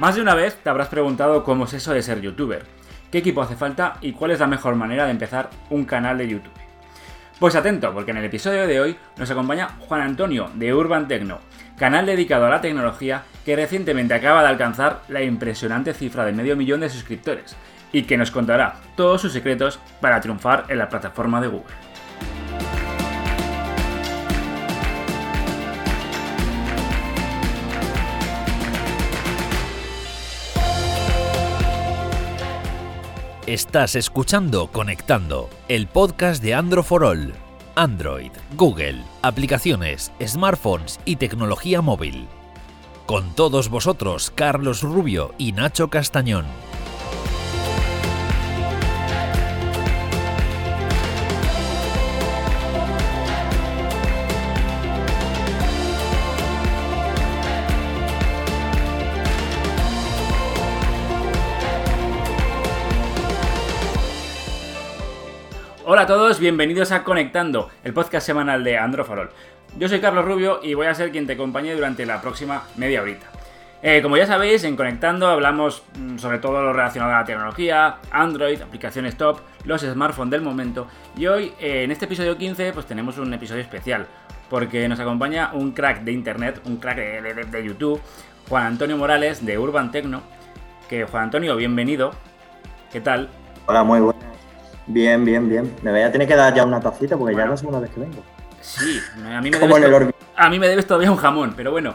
Más de una vez te habrás preguntado cómo es eso de ser youtuber, qué equipo hace falta y cuál es la mejor manera de empezar un canal de YouTube. Pues atento, porque en el episodio de hoy nos acompaña Juan Antonio de Urban Tecno, canal dedicado a la tecnología que recientemente acaba de alcanzar la impresionante cifra de medio millón de suscriptores y que nos contará todos sus secretos para triunfar en la plataforma de Google. Estás escuchando Conectando, el podcast de Android for All. Android, Google, aplicaciones, smartphones y tecnología móvil. Con todos vosotros, Carlos Rubio y Nacho Castañón. Bienvenidos a Conectando, el podcast semanal de Androfarol. Yo soy Carlos Rubio y voy a ser quien te acompañe durante la próxima media horita. Eh, como ya sabéis, en Conectando hablamos mm, sobre todo lo relacionado a la tecnología, Android, aplicaciones top, los smartphones del momento y hoy, eh, en este episodio 15, pues tenemos un episodio especial porque nos acompaña un crack de internet, un crack de, YouTube, Juan Antonio Morales de Urban Tecno. Que Juan Antonio, bienvenido. ¿Qué tal? Hola, muy buenas. Bien, bien, bien. Me voy a tener que dar ya una tacita porque ya es la segunda vez que vengo. Sí, a mí me debes, a mí me debes todavía un jamón, pero bueno.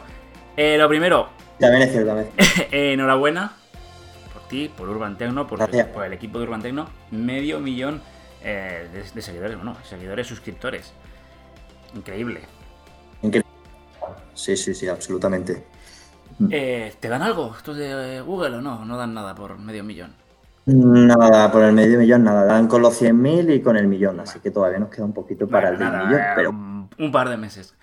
Eh, lo primero. También es cierto, también. enhorabuena por ti, por Urban Tecno, por, el equipo de Urban Tecno. Medio millón eh, de, seguidores, bueno, seguidores, suscriptores. Increíble. Increíble. Sí, sí, sí, absolutamente. Eh, ¿Te dan algo estos de Google o no? No dan nada por medio millón. Nada, por el medio millón nada, dan con los 100.000 y con el millón, así que todavía nos queda un poquito para el millón, pero... Un par de meses.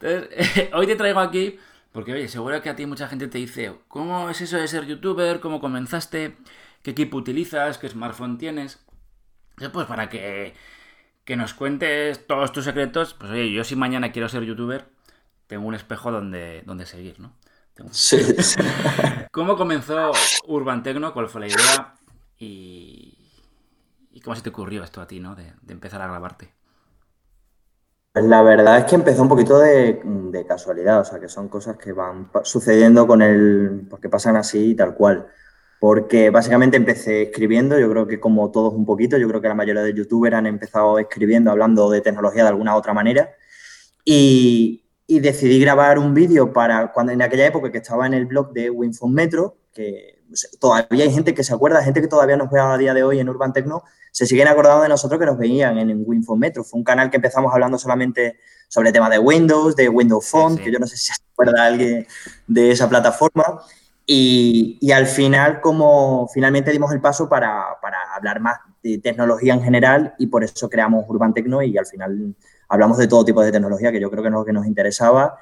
Entonces, hoy te traigo aquí porque, oye, seguro que a ti mucha gente te dice, ¿cómo es eso de ser youtuber? ¿Cómo comenzaste? ¿Qué equipo utilizas? ¿Qué smartphone tienes? Pues para que, que nos cuentes todos tus secretos, pues oye, yo si mañana quiero ser youtuber, tengo un espejo donde, donde seguir, ¿no? Sí. ¿Cómo comenzó Urban Tecno? ¿Cuál fue la idea? Y, cómo se te ocurrió esto a ti, ¿no? De, empezar a grabarte. Pues la verdad es que empezó un poquito de, casualidad, o sea, que son cosas que van sucediendo con el, porque pasan así y tal cual. Porque básicamente empecé escribiendo, yo creo que como todos un poquito, yo creo que la mayoría de youtubers han empezado escribiendo, hablando de tecnología de alguna otra manera. Y, y decidí grabar un vídeo para cuando en aquella época que estaba en el blog de Winfon Metro, que todavía hay gente que se acuerda, gente que todavía nos ve a día de hoy en Urban Tecno, se siguen acordando de nosotros que nos veían en, Winfometro. Fue un canal que empezamos hablando solamente sobre temas de Windows, de Windows Phone, que yo no sé si se acuerda alguien de esa plataforma. Y, al final, como finalmente dimos el paso para, hablar más de tecnología en general y por eso creamos Urban Tecno y al final hablamos de todo tipo de tecnología, que yo creo que es lo que nos interesaba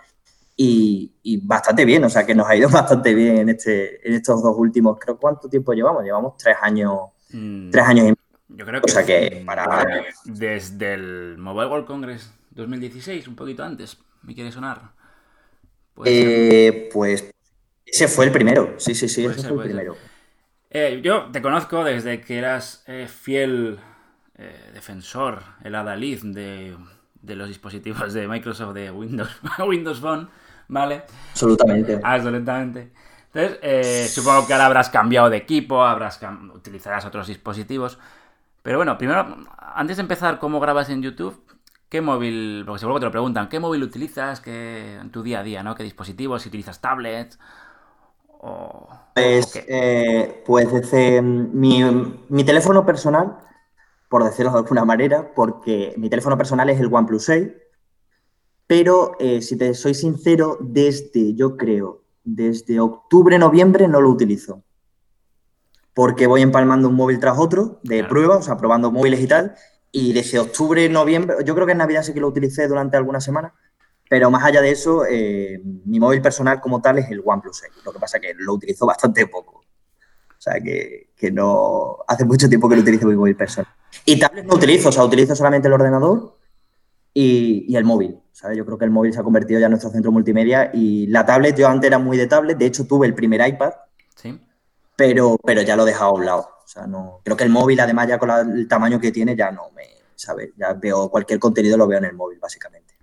y, bastante bien, o sea que nos ha ido bastante bien en, este, en estos dos últimos, creo cuánto tiempo llevamos, llevamos tres años, mm, tres años y medio. Yo creo que, o sea que para... desde el Mobile World Congress 2016, un poquito antes, me quiere sonar. Eh, pues ese fue el primero, sí, sí, sí, ese fue el primero. Eh, yo te conozco desde que eras eh, fiel defensor, el adalid de, de los dispositivos de Microsoft de Windows, Windows Phone. ¿vale? Absolutamente. Absolutamente. Entonces, eh, supongo que ahora habrás cambiado de equipo, habrás utilizarás otros dispositivos. Pero bueno, primero, antes de empezar, ¿cómo grabas en YouTube? ¿Qué móvil? Porque seguro que te lo preguntan, ¿qué móvil utilizas ¿Qué, en tu día a día, ¿no? ¿Qué dispositivos? Si utilizas tablets o... Pues, eh, pues desde mi, mi, teléfono personal, por decirlo de alguna manera, porque mi teléfono personal es el OnePlus 6, pero eh, si te soy sincero, desde, yo creo, desde octubre, noviembre no lo utilizo. Porque voy empalmando un móvil tras otro de prueba, o sea, probando móviles y tal. Y desde octubre, noviembre, yo creo que en Navidad sí que lo utilicé durante algunas semanas. Pero más allá de eso, eh, mi móvil personal como tal es el OnePlus 6. Lo que pasa es que lo utilizo bastante poco. O sea, que, que no. Hace mucho tiempo que lo utilizo mi móvil personal. Y tablets no utilizo, o sea, utilizo solamente el ordenador y, el móvil. ¿sabes? Yo creo que el móvil se ha convertido ya en nuestro centro multimedia y la tablet, yo antes era muy de tablet, de hecho tuve el primer iPad, Sí. Pero, pero ya lo he dejado a un lado. O sea, no. Creo que el móvil, además, ya con el tamaño que tiene, ya no me. ¿Sabes? Ya veo cualquier contenido, lo veo en el móvil, básicamente.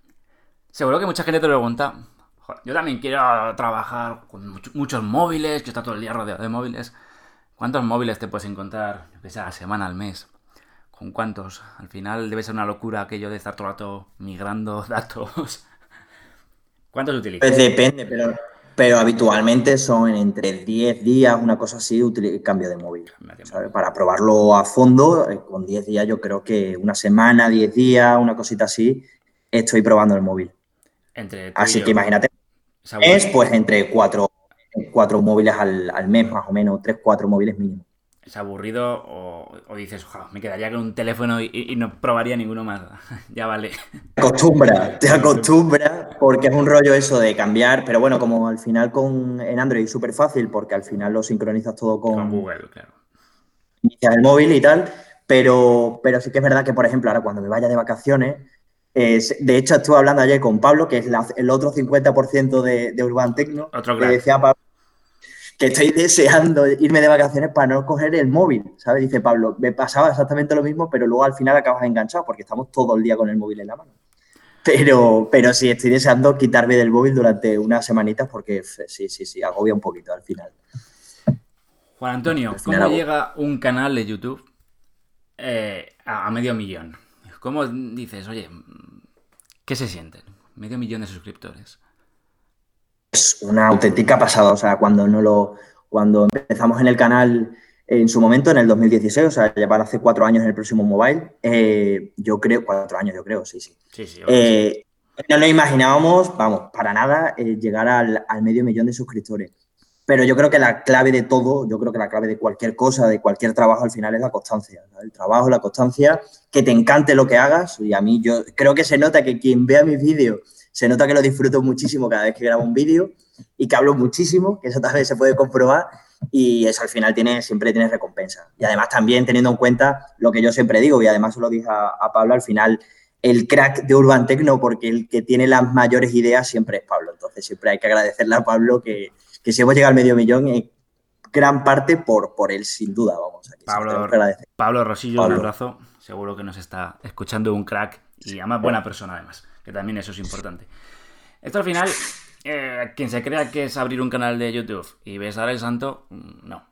Seguro que mucha gente te pregunta. Yo también quiero trabajar con muchos móviles, que está todo el día rodeado de móviles. ¿Cuántos móviles te puedes encontrar, yo que sé, a la semana, al mes? ¿Con cuántos? Al final debe ser una locura aquello de estar todo el rato migrando datos. ¿Cuántos utilizas? Pues depende, pero, pero habitualmente son entre 10 días, una cosa así, cambio de móvil. Para probarlo a fondo, eh, con 10 días yo creo que una semana, 10 días, una cosita así, estoy probando el móvil. así que imagínate, es pues entre 4 cuatro móviles al, mes, más o menos, tres, cuatro móviles mínimo. ¿Es aburrido o, dices, me quedaría con un teléfono y, no probaría ninguno más? ya vale. Te acostumbra, te acostumbra porque es un rollo eso de cambiar, pero bueno, como al final con en Android es súper fácil porque al final lo sincronizas todo con, Google, claro. El móvil y tal, pero, pero sí que es verdad que, por ejemplo, ahora cuando me vaya de vacaciones, de hecho, estuve hablando ayer con Pablo, que es el otro 50% de, de Urban Tecno. Otro que decía Pablo que estoy deseando irme de vacaciones para no coger el móvil, ¿sabes? Dice Pablo, me pasaba exactamente lo mismo, pero luego al final acabas enganchado porque estamos todo el día con el móvil en la mano. Pero, pero sí, estoy deseando quitarme del móvil durante unas semanitas porque sí, sí, sí, agobia un poquito al final. Juan Antonio, ¿cómo llega un canal de YouTube eh, a medio millón? ¿Cómo dices, oye, ¿qué se siente? Medio millón de suscriptores. Es una auténtica pasada, o sea, cuando no lo, cuando empezamos en el canal en su momento, en el 2016, o sea, llevar hace cuatro años en el próximo mobile, eh, yo creo, cuatro años yo creo, sí, sí. sí, sí eh, no nos imaginábamos, vamos, para nada, eh, llegar al, al, medio millón de suscriptores. Pero yo creo que la clave de todo, yo creo que la clave de cualquier cosa, de cualquier trabajo al final es la constancia. El trabajo, la constancia, que te encante lo que hagas. Y a mí yo creo que se nota que quien vea mis vídeos, se nota que lo disfruto muchísimo cada vez que grabo un vídeo y que hablo muchísimo, que eso también se puede comprobar. Y eso al final tiene, siempre tiene recompensa. Y además también teniendo en cuenta lo que yo siempre digo, y además se lo dije a, a Pablo, al final el crack de Urban Tecno, porque el que tiene las mayores ideas siempre es Pablo. Entonces siempre hay que agradecerle a Pablo que, que si hemos llegado al medio millón, en gran parte por, por él, sin duda, vamos. Pablo, Pablo Rosillo, un abrazo. Seguro que nos está escuchando un crack y además buena persona, además, también eso es importante. Esto al final, eh, quien se crea que es abrir un canal de YouTube y ves a el santo, mm, no.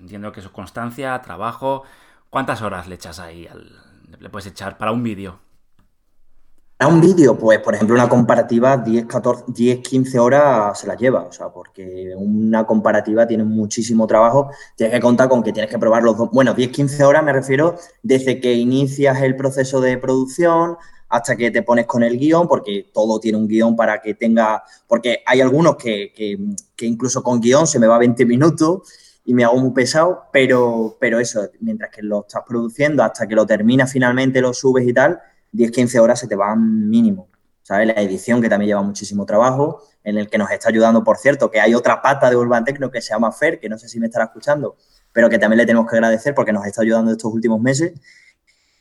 Entiendo que eso es constancia, trabajo. ¿Cuántas horas le echas ahí? le puedes echar para un vídeo? un vídeo, pues, por ejemplo, una comparativa 10, 14, 10, 15 horas se la lleva, o sea, porque una comparativa tiene muchísimo trabajo, tienes que contar con que tienes que probar los dos, bueno, 10, 15 horas me refiero desde que inicias el proceso de producción hasta que te pones con el guion, porque todo tiene un guion para que tenga, porque hay algunos que, que, que incluso con guion se me va 20 minutos y me hago muy pesado, pero, pero eso, mientras que lo estás produciendo, hasta que lo terminas finalmente, lo subes y tal, 10-15 horas se te van mínimo. ¿Sabes? La edición que también lleva muchísimo trabajo, en el que nos está ayudando, por cierto, que hay otra pata de Urban Tecno que se llama Fer, que no sé si me estará escuchando, pero que también le tenemos que agradecer porque nos está ayudando estos últimos meses.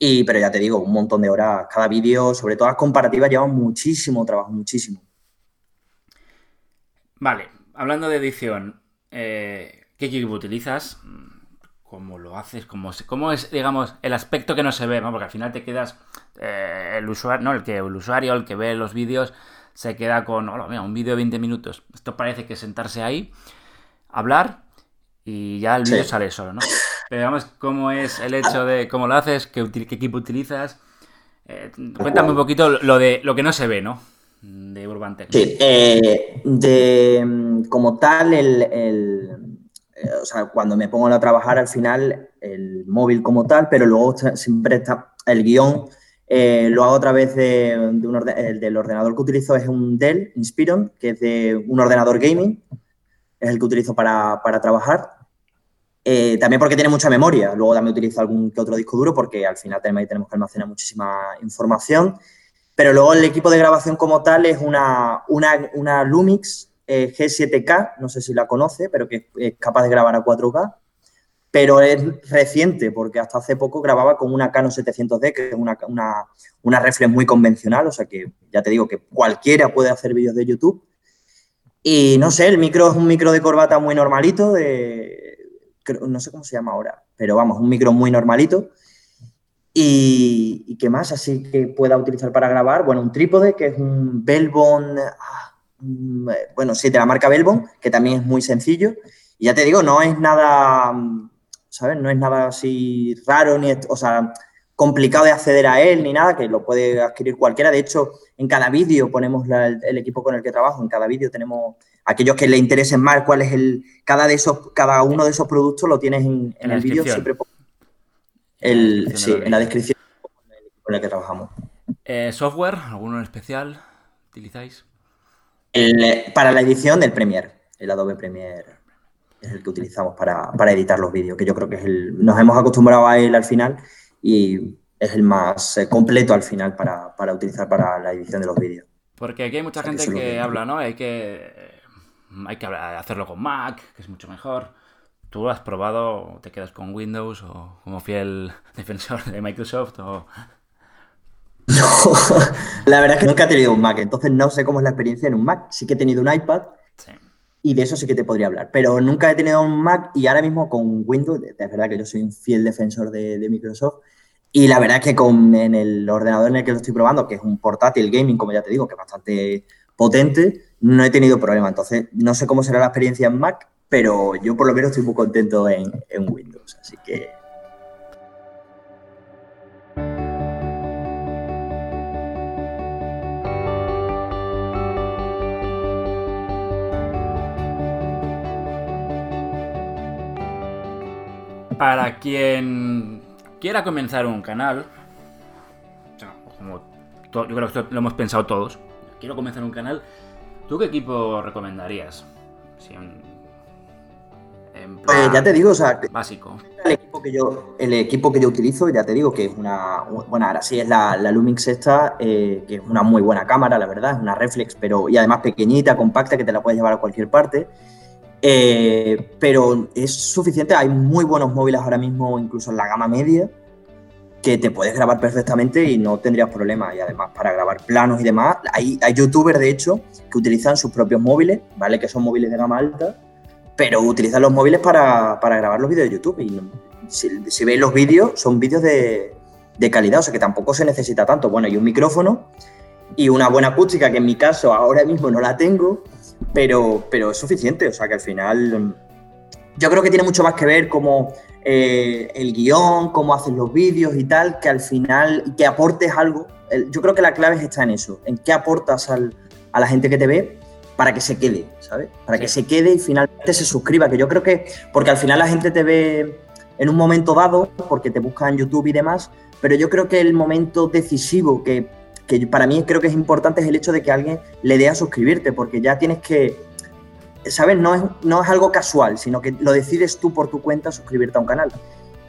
Y, pero ya te digo, un montón de horas cada vídeo, sobre todo las comparativas, llevan muchísimo trabajo, muchísimo. Vale, hablando de edición, eh, ¿qué equipo utilizas? cómo lo haces, cómo, cómo es, digamos, el aspecto que no se ve, ¿no? Porque al final te quedas, eh, el usuario, no, el que el usuario, el que ve los vídeos, se queda con, hola, mira, un vídeo de 20 minutos. Esto parece que sentarse ahí, hablar y ya el vídeo sale solo, ¿no? Pero digamos, cómo es el hecho de cómo lo haces, qué, equipo utilizas. Eh, cuéntame un poquito lo de lo que no se ve, ¿no? De Urban Tech. Sí, eh, de, como tal, el eh, o sea, cuando me pongo a trabajar al final, el móvil como tal, pero luego siempre está el guion. Lo hago a través de, un el del ordenador que utilizo es un Dell Inspiron, que es de un ordenador gaming, es el que utilizo para, para trabajar. Eh, también porque tiene mucha memoria. Luego también utilizo algún que otro disco duro porque al final también tenemos que almacenar muchísima información. Pero luego el equipo de grabación como tal es una, una, una Lumix eh, G7K, no sé si la conoce, pero que es capaz de grabar a 4K. Pero es reciente, porque hasta hace poco grababa con una Canon 700D, que es una, una, reflex muy convencional, o sea que ya te digo que cualquiera puede hacer vídeos de YouTube. Y no sé, el micro es un micro de corbata muy normalito, de, no sé cómo se llama ahora, pero vamos, un micro muy normalito. Y, qué más así que pueda utilizar para grabar? Bueno, un trípode que es un Belbon, ah, bueno, sí, de la marca Belbon, que también es muy sencillo. Y ya te digo, no es nada, ¿sabes? No es nada así raro, ni, o sea, complicado de acceder a él ni nada, que lo puede adquirir cualquiera. De hecho, en cada vídeo ponemos el, equipo con el que trabajo, en cada vídeo tenemos aquellos que le interesen más cuál es el, cada, de esos, cada uno de esos productos lo tienes en, el vídeo siempre el, sí, en la descripción con el que trabajamos. Eh, ¿Software? ¿Alguno en especial utilizáis? para la edición del Premiere, el Adobe Premiere es el que utilizamos para, editar los vídeos, que yo creo que es el, nos hemos acostumbrado a él al final y es el más eh, completo al final para, utilizar para la edición de los vídeos. Porque aquí hay mucha gente que, habla, ¿no? Hay que, hay que hacerlo con Mac, que es mucho mejor. ¿Tú has probado, te quedas con Windows o como fiel defensor de Microsoft? O... No, la verdad es que nunca he tenido un Mac, entonces no sé cómo es la experiencia en un Mac. Sí que he tenido un iPad y de eso sí que te podría hablar, pero nunca he tenido un Mac y ahora mismo con Windows, es verdad que yo soy un fiel defensor de, Microsoft y la verdad es que con, en el ordenador en el que lo estoy probando, que es un portátil gaming, como ya te digo, que es bastante potente, no he tenido problema. Entonces, no sé cómo será la experiencia en Mac, pero yo por lo menos estoy muy contento en, Windows, así que Para quien quiera comenzar un canal, yo creo que lo hemos pensado todos, quiero comenzar un canal, ¿tú qué equipo recomendarías? pues ya te digo, o sea, básico. El equipo que yo, el equipo que yo utilizo, ya te digo que es una, bueno, ahora sí es la, Lumix esta, eh, que es una muy buena cámara, la verdad, es una reflex, pero y además pequeñita, compacta, que te la puedes llevar a cualquier parte. Eh, pero es suficiente, hay muy buenos móviles ahora mismo, incluso en la gama media, que te puedes grabar perfectamente y no tendrías problemas. Y además, para grabar planos y demás, hay, hay youtubers, de hecho, que utilizan sus propios móviles, ¿vale? Que son móviles de gama alta, pero utilizan los móviles para, grabar los vídeos de YouTube. Y si, veis los vídeos, son vídeos de, de calidad, o sea que tampoco se necesita tanto. Bueno, y un micrófono y una buena acústica, que en mi caso ahora mismo no la tengo, pero, pero es suficiente. O sea que al final yo creo que tiene mucho más que ver como eh, el guion, cómo haces los vídeos y tal, que al final, que aportes algo. Yo creo que la clave está en eso, en qué aportas a la gente que te ve para que se quede, ¿sabes? Para que se quede y finalmente se suscriba, que yo creo que, porque al final la gente te ve en un momento dado, porque te busca en YouTube y demás, pero yo creo que el momento decisivo que que para mí creo que es importante es el hecho de que alguien le dé a suscribirte, porque ya tienes que, ¿sabes? No es, no es algo casual, sino que lo decides tú por tu cuenta suscribirte a un canal.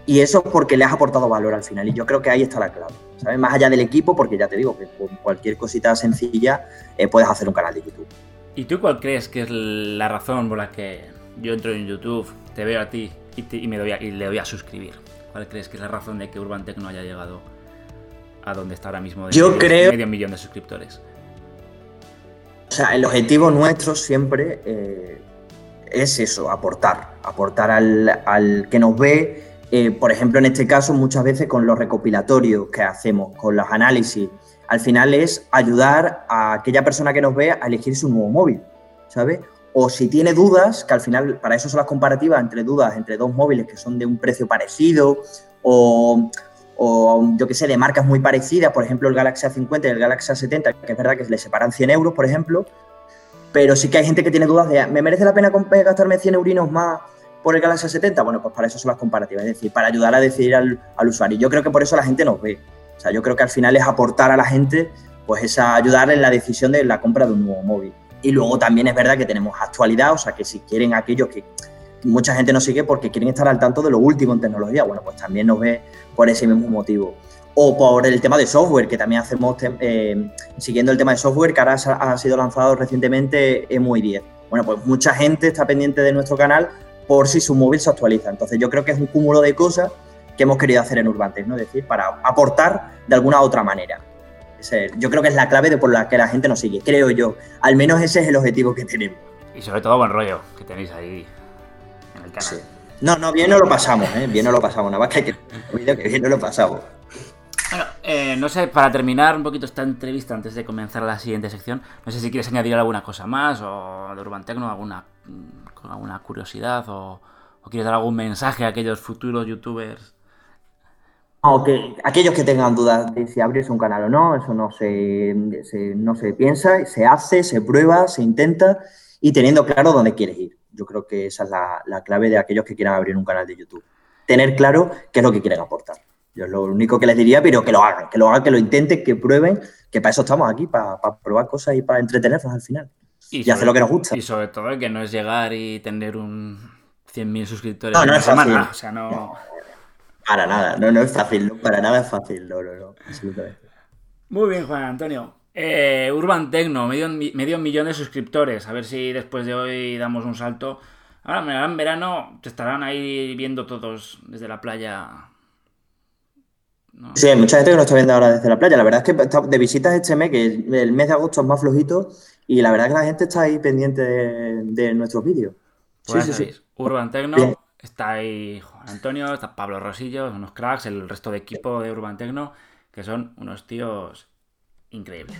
Y eso es porque le has aportado valor al final. Y yo creo que ahí está la clave. ¿sabes? Más allá del equipo, porque ya te digo que con cualquier cosita sencilla eh, puedes hacer un canal de YouTube. ¿Y tú cuál crees que es la razón por la que yo entro en YouTube, te veo a ti y, me doy y le doy a suscribir? ¿Cuál crees que es la razón de que Urban Tech no haya llegado a donde está ahora mismo de Yo medio, creo... medio millón de suscriptores. O sea, el objetivo nuestro siempre eh, es eso, aportar, aportar al, que nos ve, eh, por ejemplo, en este caso, muchas veces con los recopilatorios que hacemos, con los análisis, al final es ayudar a aquella persona que nos ve a elegir su nuevo móvil, ¿sabes? O si tiene dudas, que al final para eso son las comparativas entre dudas entre dos móviles que son de un precio parecido o, o yo que sé, de marcas muy parecidas, por ejemplo el Galaxy A50 y el Galaxy A70, que es verdad que le separan 100 euros, por ejemplo, pero sí que hay gente que tiene dudas de, ¿me merece la pena gastarme 100 eurinos más por el Galaxy A70? Bueno, pues para eso son las comparativas, es decir, para ayudar a decidir al, usuario. Yo creo que por eso la gente nos ve. O sea, yo creo que al final es aportar a la gente, pues esa ayudar en la decisión de la compra de un nuevo móvil. Y luego también es verdad que tenemos actualidad, o sea, que si quieren aquellos que mucha gente nos sigue porque quieren estar al tanto de lo último en tecnología. Bueno, pues también nos ve por ese mismo motivo. O por el tema de software, que también hacemos, eh, siguiendo el tema de software, que ahora ha sido lanzado recientemente muy 10. Bueno, pues mucha gente está pendiente de nuestro canal por si su móvil se actualiza. Entonces yo creo que es un cúmulo de cosas que hemos querido hacer en Urbantex, ¿no? Es decir, para aportar de alguna otra manera. Yo creo que es la clave de por la que la gente nos sigue, creo yo. Al menos ese es el objetivo que tenemos. Y sobre todo buen rollo que tenéis ahí en el canal. No, no, bien no lo pasamos, ¿eh? Bien no lo pasamos. Nada más que hay que que bien no lo pasamos. Bueno, eh, no sé, para terminar un poquito esta entrevista antes de comenzar la siguiente sección, no sé si quieres añadir alguna cosa más o de Urban Tecno, alguna, alguna curiosidad o, o quieres dar algún mensaje a aquellos futuros youtubers. No, que aquellos que tengan dudas de si abrirse un canal o no, eso no se, no se piensa, se hace, se prueba, se intenta y teniendo claro dónde quieres ir. Yo creo que esa es la, clave de aquellos que quieran abrir un canal de YouTube. Tener claro qué es lo que quieren aportar. Yo es lo único que les diría, pero que lo hagan, que lo hagan, que lo intenten, que prueben, que para eso estamos aquí, para, probar cosas y para entretenernos al final. Y, hacer lo que nos gusta. Y sobre todo que no es llegar y tener un 100.000 suscriptores no, no es semana. O sea, no... Para nada, no, no es fácil, para nada es fácil, no, no, no, absolutamente. Muy bien, Juan Antonio. Eh, Urban Tecno, medio, medio millón de suscriptores. A ver si después de hoy damos un salto. Ahora, en verano, te estarán ahí viendo todos desde la playa. Sí, hay mucha gente que nos está viendo ahora desde la playa. La verdad es que de visitas este mes, que el mes de agosto es más flojito, y la verdad es que la gente está ahí pendiente de, nuestros vídeos. Pues sí, sí, sí. Urban Tecno, está ahí Juan Antonio, está Pablo Rosillo, unos cracks, el resto de equipo de Urban Tecno, que son unos tíos increíbles.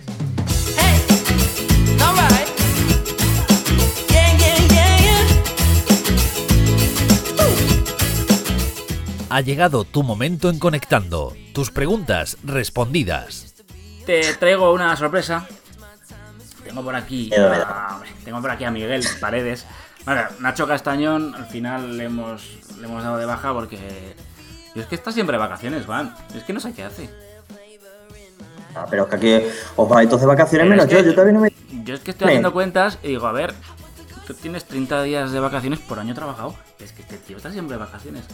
Ha llegado tu momento en Conectando. Tus preguntas respondidas. Te traigo una sorpresa. Tengo por aquí a, tengo por aquí a Miguel Paredes. Nacho Castañón al final le hemos, le hemos dado de baja porque... es que está siempre de vacaciones, Juan. Es que no sé qué hace. Ah, pero es que aquí os vais todos de vacaciones menos yo, yo también no me... Yo es que estoy haciendo cuentas y digo, a ver, tú tienes 30 días de vacaciones por año trabajado. Es que este tío está siempre de vacaciones.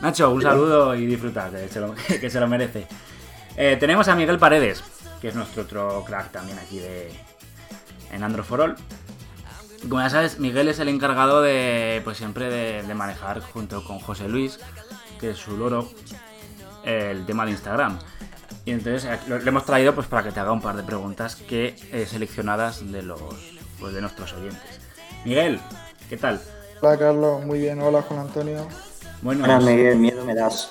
Nacho, un saludo y disfruta, que se lo, que se lo merece. Eh, tenemos a Miguel Paredes, que es nuestro otro crack también aquí de en Androforol. Como ya sabes, Miguel es el encargado de, pues siempre de, de manejar junto con José Luis, que es su loro, el tema de Instagram. Y entonces eh, le hemos traído pues para que te haga un par de preguntas que eh, seleccionadas de los pues, de nuestros oyentes. Miguel, ¿qué tal? Hola Carlos, muy bien, hola Juan Antonio. Bueno, Hola Miguel, miedo me das.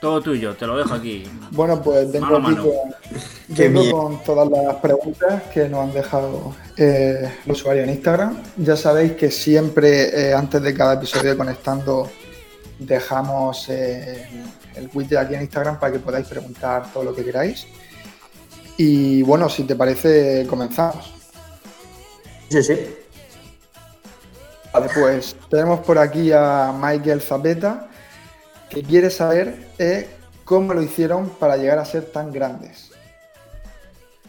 Todo tuyo, te lo dejo aquí. Bueno, pues vengo aquí con, con, todas las preguntas que nos han dejado eh, los usuarios en Instagram. Ya sabéis que siempre antes de cada episodio de Conectando dejamos el widget aquí en Instagram para que podáis preguntar todo lo que queráis. Y bueno, si te parece, comenzamos. Sí, sí. Vale, pues tenemos por aquí a Michael Zapeta, que quiere saber eh, cómo lo hicieron para llegar a ser tan grandes.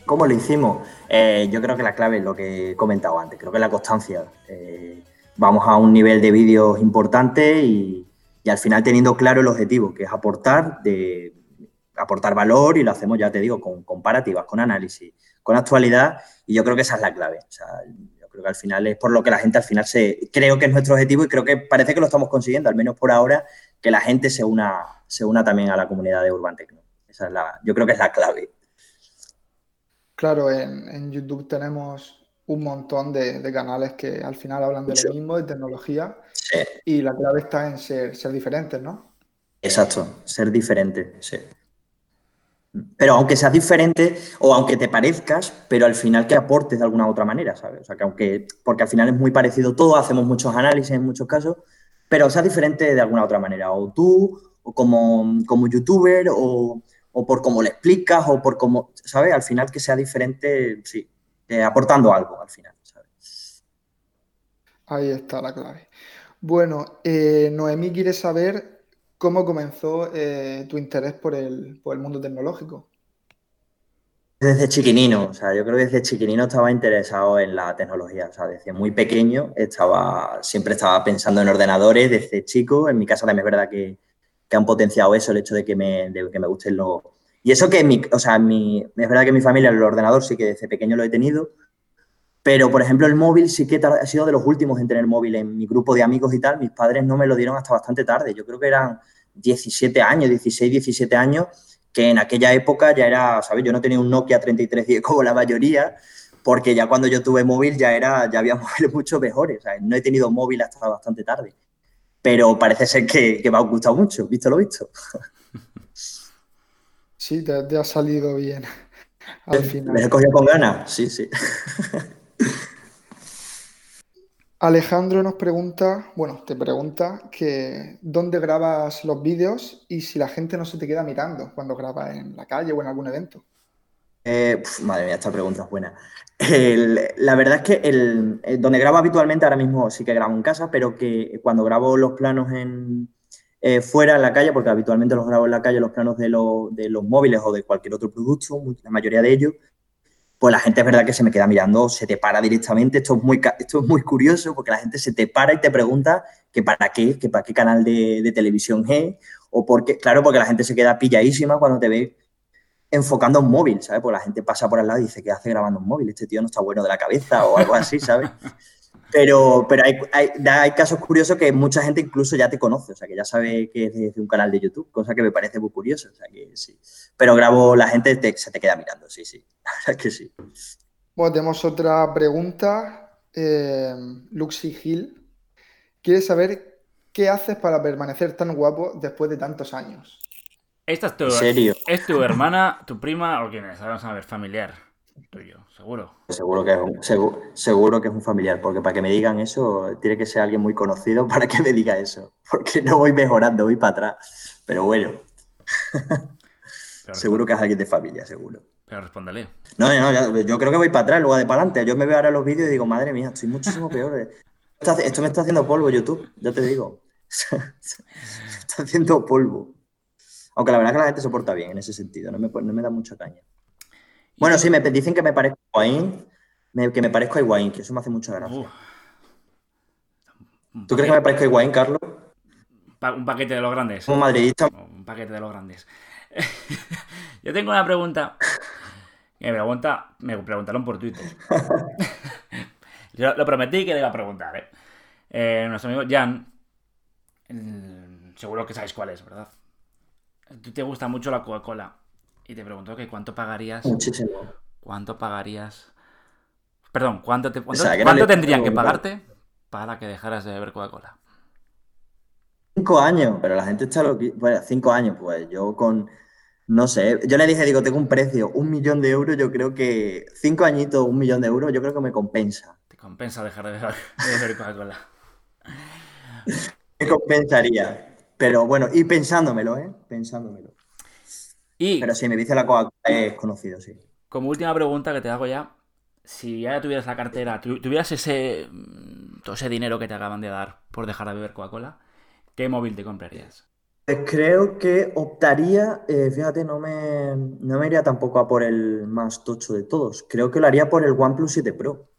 ¿Cómo lo hicimos? Eh, yo creo que la clave es lo que he comentado antes, creo que la constancia. Eh, vamos a un nivel de vídeos importante y, y al final teniendo claro el objetivo, que es aportar, de, aportar valor y lo hacemos, ya te digo, con comparativas, con análisis, con actualidad y yo creo que esa es la clave. O sea, yo creo que al final es por lo que la gente al final se, creo que es nuestro objetivo y creo que parece que lo estamos consiguiendo, al menos por ahora, que la gente se una, se una también a la comunidad de Urban Tecno. Esa es la, yo creo que es la clave. Claro, en, en YouTube tenemos un montón de, canales que al final hablan de lo mismo, de tecnología, y la clave está en ser, ser diferentes, ¿no? Exacto, ser diferente, sí. Pero aunque seas diferente o aunque te parezcas, pero al final que aportes de alguna otra manera, ¿sabes? O sea, que aunque, porque al final es muy parecido todo, hacemos muchos análisis en muchos casos, pero seas diferente de alguna otra manera, o tú, o como, como youtuber, o, o por cómo le explicas, o por cómo, ¿sabes? Al final que sea diferente, sí, eh, aportando algo al final. Ahí está la clave. Bueno, eh, Noemí quiere saber cómo comenzó eh, tu interés por el, mundo tecnológico. Desde chiquinino, o sea, yo creo que desde chiquinino estaba interesado en la tecnología, o sea, desde muy pequeño estaba, siempre estaba pensando en ordenadores, desde chico, en mi casa también es verdad que, han potenciado eso, el hecho de que me, de que me gusten los, y eso que, mi, o sea, mi, es verdad que mi familia el ordenador sí que desde pequeño lo he tenido, pero por ejemplo el móvil sí que ha sido de los últimos en tener móvil en mi grupo de amigos y tal. Mis padres no me lo dieron hasta bastante tarde. Yo creo que eran 17 años, 16, 17 años, que en aquella época ya era, ¿sabes? Yo no tenía un Nokia 3310 como la mayoría, porque ya cuando yo tuve móvil ya era, ya había móviles mucho mejores. no he tenido móvil hasta bastante tarde. Pero parece ser que, me ha gustado mucho, visto lo visto. Sí, te, ha salido bien. Al final. Me he cogido con ganas, sí, sí. Alejandro nos pregunta, bueno, te pregunta que dónde grabas los vídeos y si la gente no se te queda mirando cuando grabas en la calle o en algún evento. Eh, madre mía, esta pregunta es buena. la verdad es que el, eh, donde grabo habitualmente ahora mismo sí que grabo en casa, pero que cuando grabo los planos en, eh, fuera en la calle, porque habitualmente los grabo en la calle, los planos de, de los móviles o de cualquier otro producto, la mayoría de ellos, pues la gente es verdad que se me queda mirando, se te para directamente. Esto es muy, esto es muy curioso porque la gente se te para y te pregunta que para qué, que para qué canal de, televisión es, o porque, claro, porque la gente se queda pilladísima cuando te ve enfocando un móvil, ¿sabes? Pues la gente pasa por al lado y dice, ¿qué hace grabando un móvil? Este tío no está bueno de la cabeza o algo así, ¿sabes? Pero, pero hay, hay, casos curiosos que mucha gente incluso ya te conoce, o sea, que ya sabe que es de un canal de YouTube, cosa que me parece muy curiosa, o sea, que sí. Pero grabo, la gente se te queda mirando, sí, sí, la verdad que sí. Bueno, tenemos otra pregunta. Eh, Luxi Hill quiere saber qué haces para permanecer tan guapo después de tantos años. ¿Esta es tu, serio? ¿Es tu hermana, tu prima o quién es? Vamos a ver, familiar tuyo, seguro. Seguro que, es un, seguro, que es un familiar, porque para que me digan eso, tiene que ser alguien muy conocido para que me diga eso. Porque no voy mejorando, voy para atrás. Pero bueno. seguro que es alguien de familia, seguro. Pero respóndele. No, no, yo creo que voy para atrás, luego de para adelante. Yo me veo ahora los vídeos y digo, madre mía, estoy muchísimo peor. Esto me está haciendo polvo YouTube, yo te digo. está haciendo polvo. Aunque la verdad es que la gente se porta bien en ese sentido, no me, no me da mucha caña. Bueno, sí, me dicen que me parezco a Higuaín, que me parezco a Higuaín, que eso me hace mucha gracia. ¿Tú crees que me parezco a Higuaín, Carlos? un paquete de los grandes. Un madridista. Un paquete de los grandes. Yo tengo una pregunta. Me pregunta, me preguntaron por Twitter. Yo lo prometí que le iba a preguntar, ¿eh? eh nuestro amigo Jan, seguro que sabéis cuál es, ¿verdad? Tú te gusta mucho la Coca-Cola y te pregunto que cuánto pagarías. Muchísimo. ¿Cuánto pagarías? Perdón, ¿cuánto, te, cuánto, tendrían que pagarte para que dejaras de beber Coca-Cola? Cinco años, pero la gente está loquita. Bueno, cinco años, pues yo con. No sé, yo le dije, digo, tengo un precio, un millón de euros, yo creo que cinco añitos, un millón de euros, yo creo que me compensa. Te compensa dejar de beber Coca-Cola. me compensaría. Pero bueno, y pensándomelo, ¿eh? Pensándomelo. Pero si me dice la Coca-Cola es conocido, sí. Como última pregunta que te hago ya, si ya tuvieras la cartera, tuvieras ese mm, todo ese dinero que te acaban de dar por dejar de beber Coca-Cola, ¿qué móvil te comprarías? Pues creo que optaría, eh, fíjate, no me, no me iría tampoco a por el más tocho de todos. Creo que lo haría por el OnePlus 7 Pro,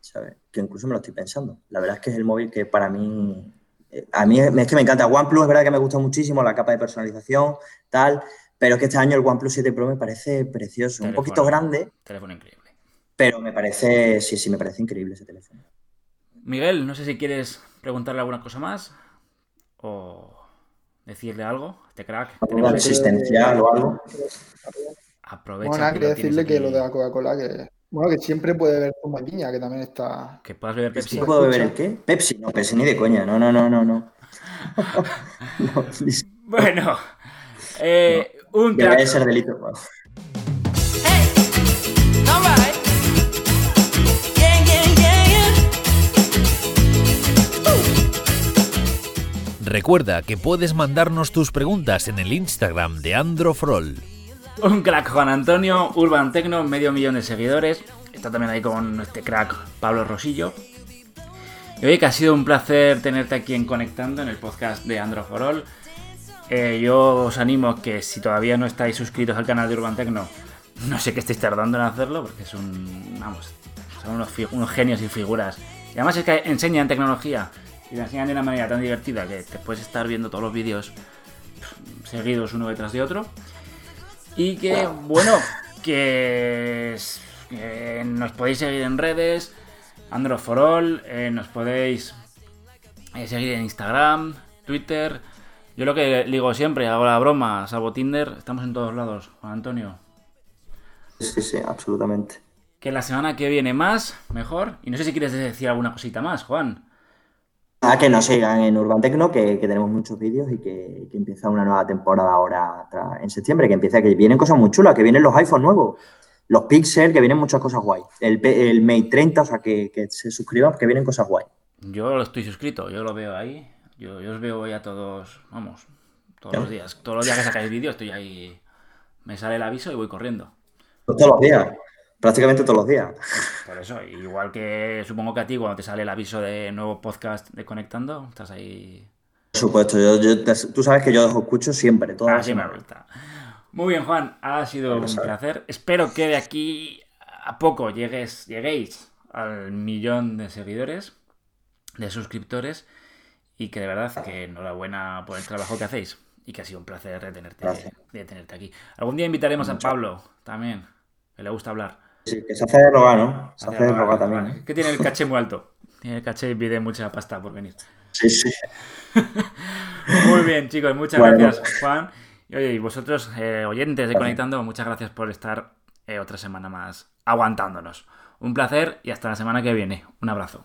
¿sabes? Que incluso me lo estoy pensando. La verdad es que es el móvil que para mí, eh, a mí es, es que me encanta. OnePlus es verdad que me gusta muchísimo la capa de personalización, tal, pero es que este año el OnePlus 7 Pro me parece precioso. un poquito grande. Teléfono increíble. Pero me parece, sí, sí, me parece increíble ese teléfono. Miguel, no sé si quieres preguntarle alguna cosa más o decirle algo. Este crack. ¿Alguna existencial o algo? Aprovecha. Bueno, quería decirle que lo de la Coca-Cola, que bueno, que siempre puede beber una piña, que también está. Que puedas beber Pepsi. ¿Puedo beber el qué? Pepsi, no, Pepsi ni de coña. No, no, no, no, no. bueno, eh, un crack. ser delito. Recuerda que puedes mandarnos tus preguntas en el Instagram de Androfrol. Un crack Juan Antonio, Urban Tecno, medio millón de seguidores. Está también ahí con este crack Pablo Rosillo. Y oye, que ha sido un placer tenerte aquí en Conectando en el podcast de Androforol. Eh, yo os animo que si todavía no estáis suscritos al canal de Urban Tecno, no sé qué estáis tardando en hacerlo, porque es un. Vamos, son unos, genios y figuras. Y además es que enseñan tecnología y la enseñan de una manera tan divertida que te puedes estar viendo todos los vídeos seguidos uno detrás de otro. Y que, bueno, que, nos podéis seguir en redes, Android for All, eh, nos podéis eh, seguir en Instagram, Twitter. Yo lo que digo siempre, hago la broma, salvo Tinder, estamos en todos lados, Juan Antonio. Sí, sí, absolutamente. que la semana que viene más, mejor. Y no sé si quieres decir alguna cosita más, Juan. Ah, que nos sigan en Urban Tecno, que, tenemos muchos vídeos y que, empieza una nueva temporada ahora en septiembre, que empieza, que vienen cosas muy chulas, que vienen los iPhones nuevos, los Pixel, que vienen muchas cosas guay. El, el Mate 30, o sea, que, se suscriban, que vienen cosas guay. Yo lo estoy suscrito, yo lo veo ahí. Yo, os veo ya todos, vamos, todos los días. Todos los días que sacáis vídeo estoy ahí. Me sale el aviso y voy corriendo. Todos los días. Prácticamente todos los días. Por eso, igual que supongo que a ti cuando te sale el aviso de nuevo podcast de Conectando, estás ahí. Por supuesto, yo, tú sabes que yo os escucho siempre, todas Así me gusta. Muy bien, Juan, ha sido un placer. Espero que de aquí a poco llegues, lleguéis al millón de seguidores, de suscriptores, y que de verdad que enhorabuena por el trabajo que hacéis y que ha sido un placer de tenerte, de tenerte aquí. Algún día invitaremos a Pablo también, que le gusta hablar. Sí, que se hace de rogar, ¿no? Se hace de rogar también. ¿eh? Que tiene el caché muy alto. Tiene el caché y pide mucha pasta por venir. Sí, sí. muy bien, chicos. Muchas gracias, Juan. Y oye, y vosotros, eh, oyentes de Conectando, muchas gracias por estar eh, otra semana más aguantándonos. Un placer y hasta la semana que viene. Un abrazo.